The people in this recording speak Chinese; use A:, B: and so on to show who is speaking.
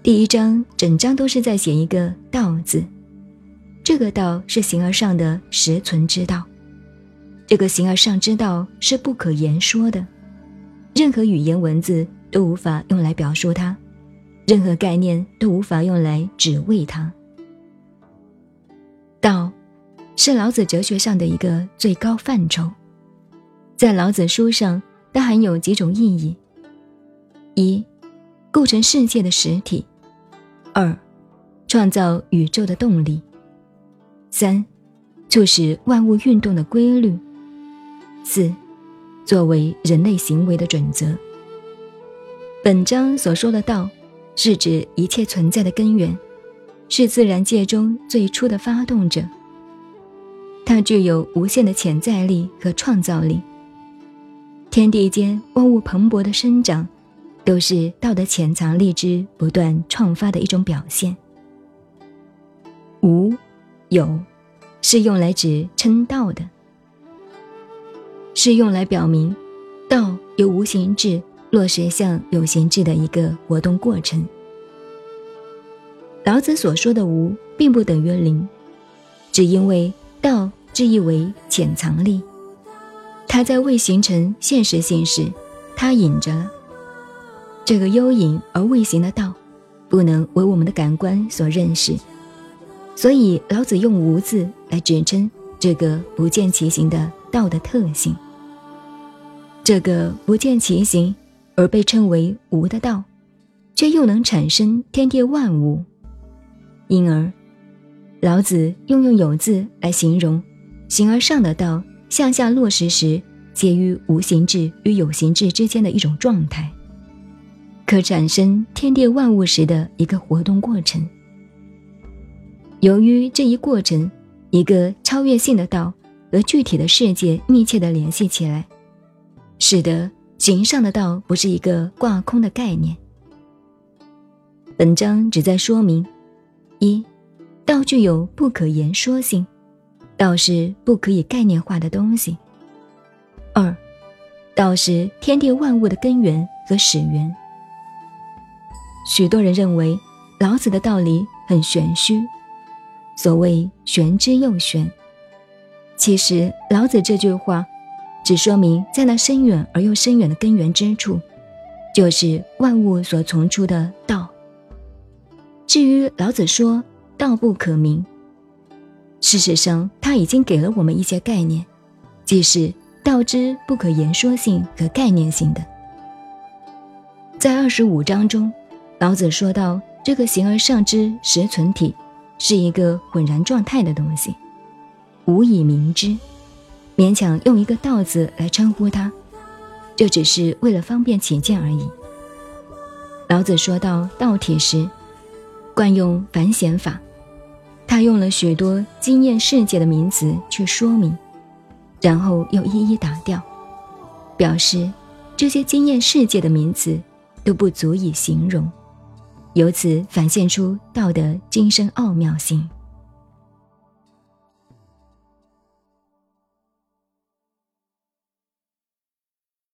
A: 第一章整章都是在写一个“道”字，这个“道”是形而上的实存之道，这个形而上之道是不可言说的，任何语言文字都无法用来表述它，任何概念都无法用来指谓它。道，是老子哲学上的一个最高范畴，在老子书上，它含有几种意义：一。构成世界的实体，二，创造宇宙的动力，三，促使万物运动的规律，四，作为人类行为的准则。本章所说的道，是指一切存在的根源，是自然界中最初的发动者。它具有无限的潜在力和创造力，天地间万物蓬勃的生长。都是道的潜藏力之不断创发的一种表现。无有，是用来指称道的，是用来表明道由无形质落实向有形质的一个活动过程。老子所说的无，并不等于零，只因为道之意为潜藏力，它在未形成现实性时，它隐着。这个幽隐而未形的道，不能为我们的感官所认识，所以老子用“无”字来指称这个不见其形的道的特性。这个不见其形而被称为“无”的道，却又能产生天地万物，因而老子用用“有”字来形容形而上的道向下落实时，介于无形质与有形质之间的一种状态。可产生天地万物时的一个活动过程。由于这一过程，一个超越性的道和具体的世界密切的联系起来，使得形上的道不是一个挂空的概念。本章旨在说明：一，道具有不可言说性，道是不可以概念化的东西；二，道是天地万物的根源和始源。许多人认为老子的道理很玄虚，所谓“玄之又玄”。其实老子这句话，只说明在那深远而又深远的根源之处，就是万物所从出的道。至于老子说“道不可名”，事实上他已经给了我们一些概念，即是道之不可言说性和概念性的。在二十五章中。老子说到：“这个形而上之实存体，是一个浑然状态的东西，无以明之。勉强用一个‘道’字来称呼它，就只是为了方便起见而已。”老子说到道体时，惯用繁显法，他用了许多惊艳世界的名词去说明，然后又一一打掉，表示这些惊艳世界的名词都不足以形容。由此反现出道德精深奥妙性。